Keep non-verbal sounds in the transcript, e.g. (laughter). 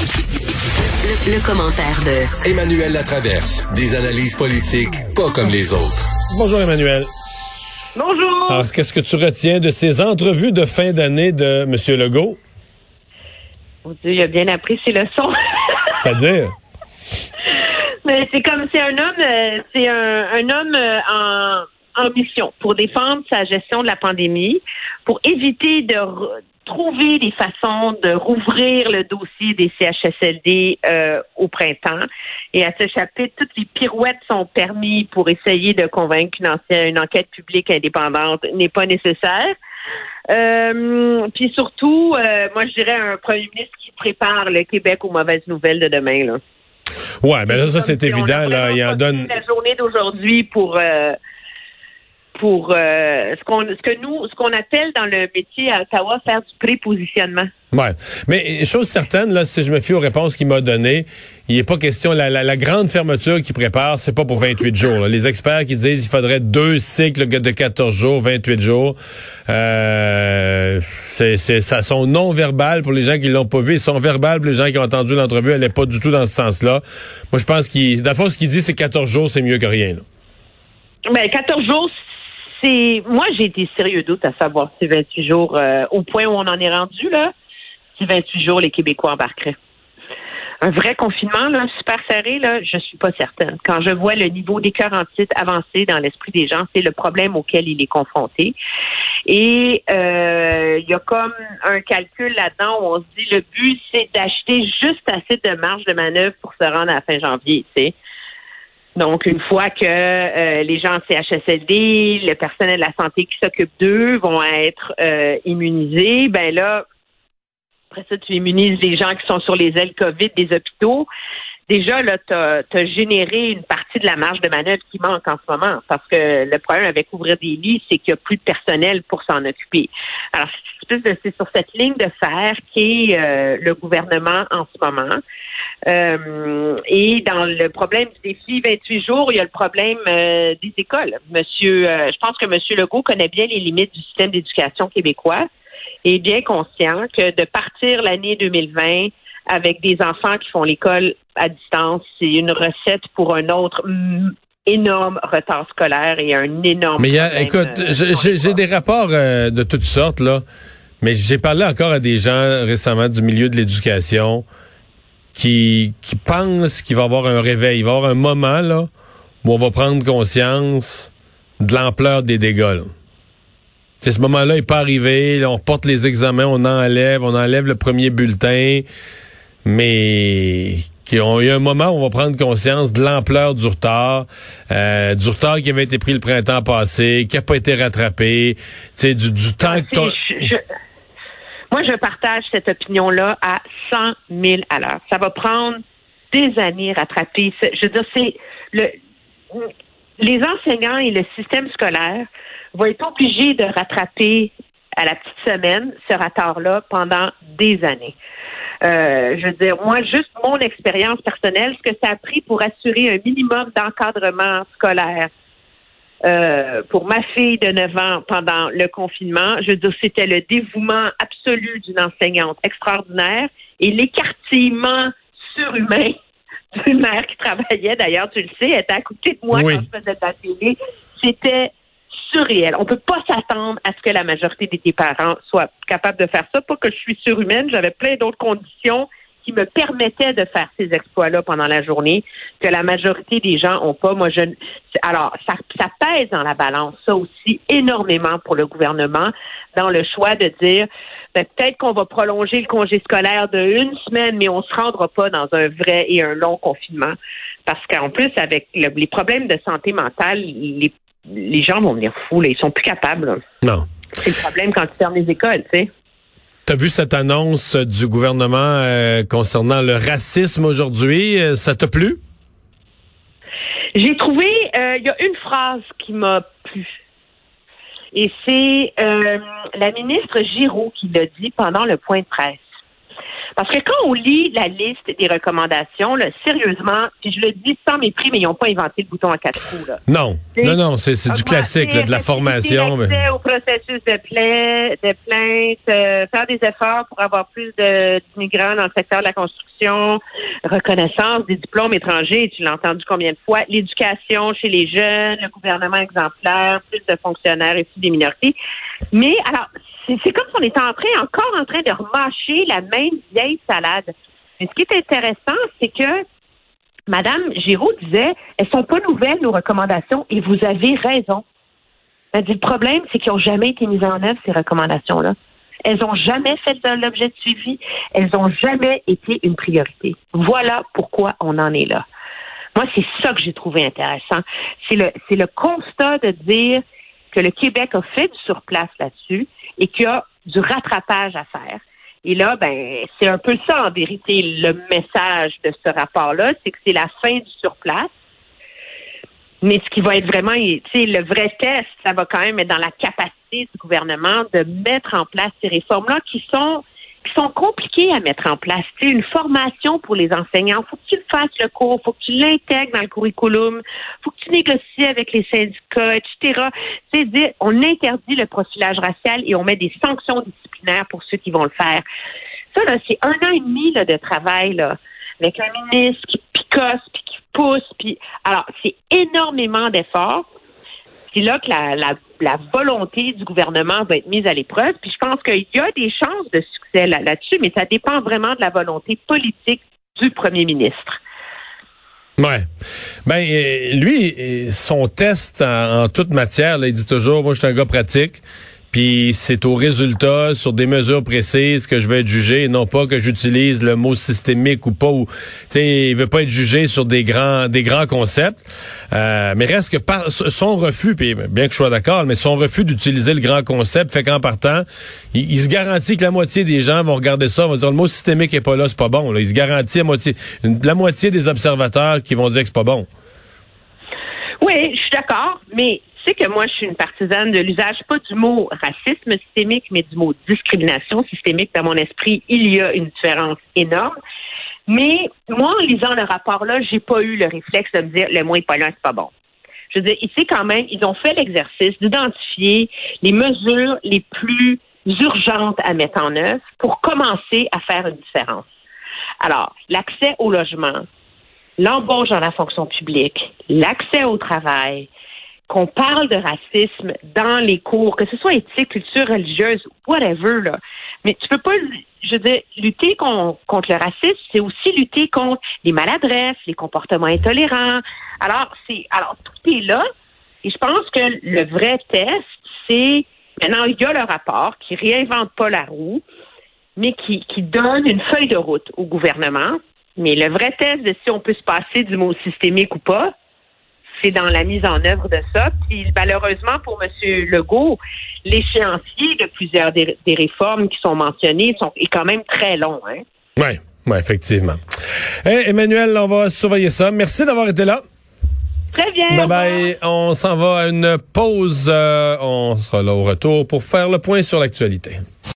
Le, le commentaire de Emmanuel Latraverse. Des analyses politiques pas comme les autres. Bonjour Emmanuel. Bonjour. Alors, qu'est-ce que tu retiens de ces entrevues de fin d'année de M. Legault? Mon Dieu, il a bien appris ses leçons. (laughs) C'est-à-dire? Mais c'est comme c'est un homme, euh, c'est un, un homme euh, en, en mission pour défendre sa gestion de la pandémie, pour éviter de re- trouver des façons de rouvrir le dossier des CHSLD euh, au printemps. Et à ce chapitre, toutes les pirouettes sont permis pour essayer de convaincre qu'une une enquête publique indépendante n'est pas nécessaire. Euh, puis surtout, euh, moi je dirais un premier ministre qui prépare le Québec aux mauvaises nouvelles de demain. Là. Ouais, mais là, ça, c'est évident, là. Il en donne. La journée d'aujourd'hui pour euh, pour euh, ce qu'on ce que nous ce qu'on appelle dans le métier à Ottawa faire du prépositionnement. Ouais. Mais chose certaine, là, si je me fie aux réponses qu'il m'a données, il n'est pas question, la, la, la grande fermeture qu'il prépare, c'est pas pour 28 jours. là. Les experts qui disent qu'il faudrait deux cycles de 14 jours, 28 jours, euh, c'est, c'est, ça sont non verbal pour les gens qui l'ont pas vu, ils sont verbales pour les gens qui ont entendu l'entrevue, elle n'est pas du tout dans ce sens-là. Moi, je pense qu'il, fond, ce qu'il dit, c'est 14 jours, c'est mieux que rien, là. Ben 14 jours c'est moi j'ai été sérieux doute à savoir si 28 jours euh, au point où on en est rendu là, si 28 jours les Québécois embarqueraient. Un vrai confinement, là, super serré, là, je suis pas certaine. Quand je vois le niveau en titre avancé dans l'esprit des gens, c'est le problème auquel il est confronté. Et euh, il y a comme un calcul là-dedans où on se dit le but, c'est d'acheter juste assez de marge de manœuvre pour se rendre à la fin janvier, tu sais. Donc, une fois que euh, les gens en CHSLD, le personnel de la santé qui s'occupe d'eux vont être euh, immunisés, ben là, après ça, tu immunises les gens qui sont sur les ailes COVID des hôpitaux. Déjà, là, tu as, généré une partie de la marge de manœuvre qui manque en ce moment. Parce que le problème avec ouvrir des lits, c'est qu'il n'y a plus de personnel pour s'en occuper. Alors, c'est sur cette ligne de fer qu'est euh, le gouvernement en ce moment. Euh, et dans le problème du défi 28 jours, il y a le problème euh, des écoles. Monsieur, euh, je pense que Monsieur Legault connaît bien les limites du système d'éducation québécois et est bien conscient que de partir l'année 2020 avec des enfants qui font l'école à distance, c'est une recette pour un autre énorme retard scolaire et un énorme. Mais y a, écoute, euh, j'ai- des rapports euh, de toutes sortes, là. Mais j'ai parlé encore à des gens récemment du milieu de l'éducation qui, qui pensent qu'il va y avoir un réveil. Il va y avoir un moment, là, où on va prendre conscience de l'ampleur des dégâts, là. Ce moment-là n'est pas arrivé. là, on reporte les examens, on enlève, on enlève le premier bulletin. Mais qu'il y a un moment où on va prendre conscience de l'ampleur du retard, euh, du retard qui avait été pris le printemps passé, qui n'a pas été rattrapé, tu sais, du, du temps que ton- je- je- moi, je partage cette opinion-là à 100 000 à l'heure. Ça va prendre des années à rattraper. Je veux dire, c'est le, les enseignants et le système scolaire vont être obligés de rattraper à la petite semaine ce retard-là pendant des années. Euh, je veux dire, moi, juste mon expérience personnelle, ce que ça a pris pour assurer un minimum d'encadrement scolaire euh, pour ma fille de 9 ans pendant le confinement, je veux dire, c'était le dévouement absolu d'une enseignante extraordinaire et l'écartillement surhumain (laughs) d'une mère qui travaillait, d'ailleurs, tu le sais, elle était à côté de moi Oui. quand je faisais de la télé. C'était surréel. On peut pas s'attendre à ce que la majorité des parents soient capables de faire ça. Pas que je suis surhumaine, j'avais plein d'autres conditions qui me permettaient de faire ces exploits-là pendant la journée que la majorité des gens ont pas. Moi, je alors ça, pèse dans la balance, ça aussi énormément pour le gouvernement dans le choix de dire ben, peut-être qu'on va prolonger le congé scolaire de une semaine, mais on se rendra pas dans un vrai et un long confinement parce qu'en plus avec le- les problèmes de santé mentale, les, les gens vont venir fous, là. ils sont plus capables. là. Non. C'est le problème quand tu fermes les écoles, tu sais. T'as vu cette annonce du gouvernement euh, concernant le racisme aujourd'hui? Euh, Ça t'a plu? J'ai trouvé, euh, il y a une phrase qui m'a plu. Et c'est euh, la ministre Giraud qui l'a dit pendant le point de presse. Parce que quand on lit la liste des recommandations, là, sérieusement, puis je le dis sans mépris, mais ils n'ont pas inventé le bouton à quatre roues. Là. Non, non, non, c'est du classique, là, de la formation. Mais... au processus de, plainte, de plainte euh, faire des efforts pour avoir plus d'immigrants dans le secteur de la construction, reconnaissance des diplômes étrangers, tu l'as entendu combien de fois, l'éducation chez les jeunes, le gouvernement exemplaire, plus de fonctionnaires issus des minorités. Mais alors, c'est comme si on était en train, encore en train de remâcher la même vieille salade. Mais ce qui est intéressant, c'est que Madame Giraud disait, elles sont pas nouvelles, nos recommandations, et vous avez raison. Elle dit, le problème, c'est qu'ils n'ont jamais été mises en œuvre, ces recommandations-là. Elles n'ont jamais fait l'objet de suivi. Elles n'ont jamais été une priorité. Voilà pourquoi on en est là. Moi, c'est ça que j'ai trouvé intéressant. C'est le, c'est le constat de dire que le Québec a fait du surplace là-dessus et qu'il y a du rattrapage à faire. Et là, ben, c'est un peu ça, en vérité, le message de ce rapport-là, c'est que c'est la fin du surplace. Mais ce qui va être vraiment, tu sais, le vrai test, ça va quand même être dans la capacité du gouvernement de mettre en place ces réformes-là qui sont qui sont compliqués à mettre en place. Tu une formation pour les enseignants, faut que tu fasses le cours, faut que tu l'intègres dans le curriculum, faut que tu négocies avec les syndicats, etc. C'est dire, on interdit le profilage racial et on met des sanctions disciplinaires pour ceux qui vont le faire. Ça, là, c'est un an et demi là, de travail là, avec un ministre qui picosse, puis qui pousse, puis alors c'est énormément d'efforts. C'est là que la, volonté du gouvernement va être mise à l'épreuve. Puis je pense qu'il y a des chances de succès là-dessus, mais ça dépend vraiment de la volonté politique du premier ministre. Ouais. Ben euh, lui, son test en, toute matière, il dit toujours, moi je suis un gars pratique. Puis c'est au résultat, sur des mesures précises, que je vais être jugé, non pas que j'utilise le mot systémique ou pas. Ou, il veut pas être jugé sur des grands, des grands concepts. Euh, mais reste que par, son refus, puis bien que je sois d'accord, mais son refus d'utiliser le grand concept fait qu'en partant, il, se garantit que la moitié des gens vont regarder ça, vont dire le mot systémique est pas là, c'est pas bon. Là. Il se garantit la moitié, la moitié des observateurs qui vont dire que c'est pas bon. Oui, je suis d'accord, mais que moi, je suis une partisane de l'usage, pas du mot racisme systémique, mais du mot discrimination systémique. Dans mon esprit, il y a une différence énorme. Mais moi, en lisant le rapport-là, j'ai pas eu le réflexe de me dire le mot est pas là, c'est pas bon. Je veux dire, ici, quand même, ils ont fait l'exercice d'identifier les mesures les plus urgentes à mettre en œuvre pour commencer à faire une différence. Alors, l'accès au logement, l'embauche dans la fonction publique, l'accès au travail, qu'on parle de racisme dans les cours, que ce soit éthique, culture religieuse, whatever, là. Mais tu peux pas, je veux dire, lutter contre le racisme, c'est aussi lutter contre les maladresses, les comportements intolérants. Alors, c'est, alors, tout est là. Et je pense que le vrai test, c'est, maintenant, il y a le rapport qui réinvente pas la roue, mais qui, qui donne une feuille de route au gouvernement. Mais le vrai test de si on peut se passer du mot systémique ou pas, c'est dans la mise en œuvre de ça. Puis malheureusement pour M. Legault, l'échéancier de plusieurs des, réformes qui sont mentionnées sont, est quand même très long. Hein? Oui, ouais, effectivement. Emmanuel, on va surveiller ça. Merci d'avoir été là. Très bien. Bye bye. On s'en va à une pause. Euh, on sera là au retour pour faire le point sur l'actualité.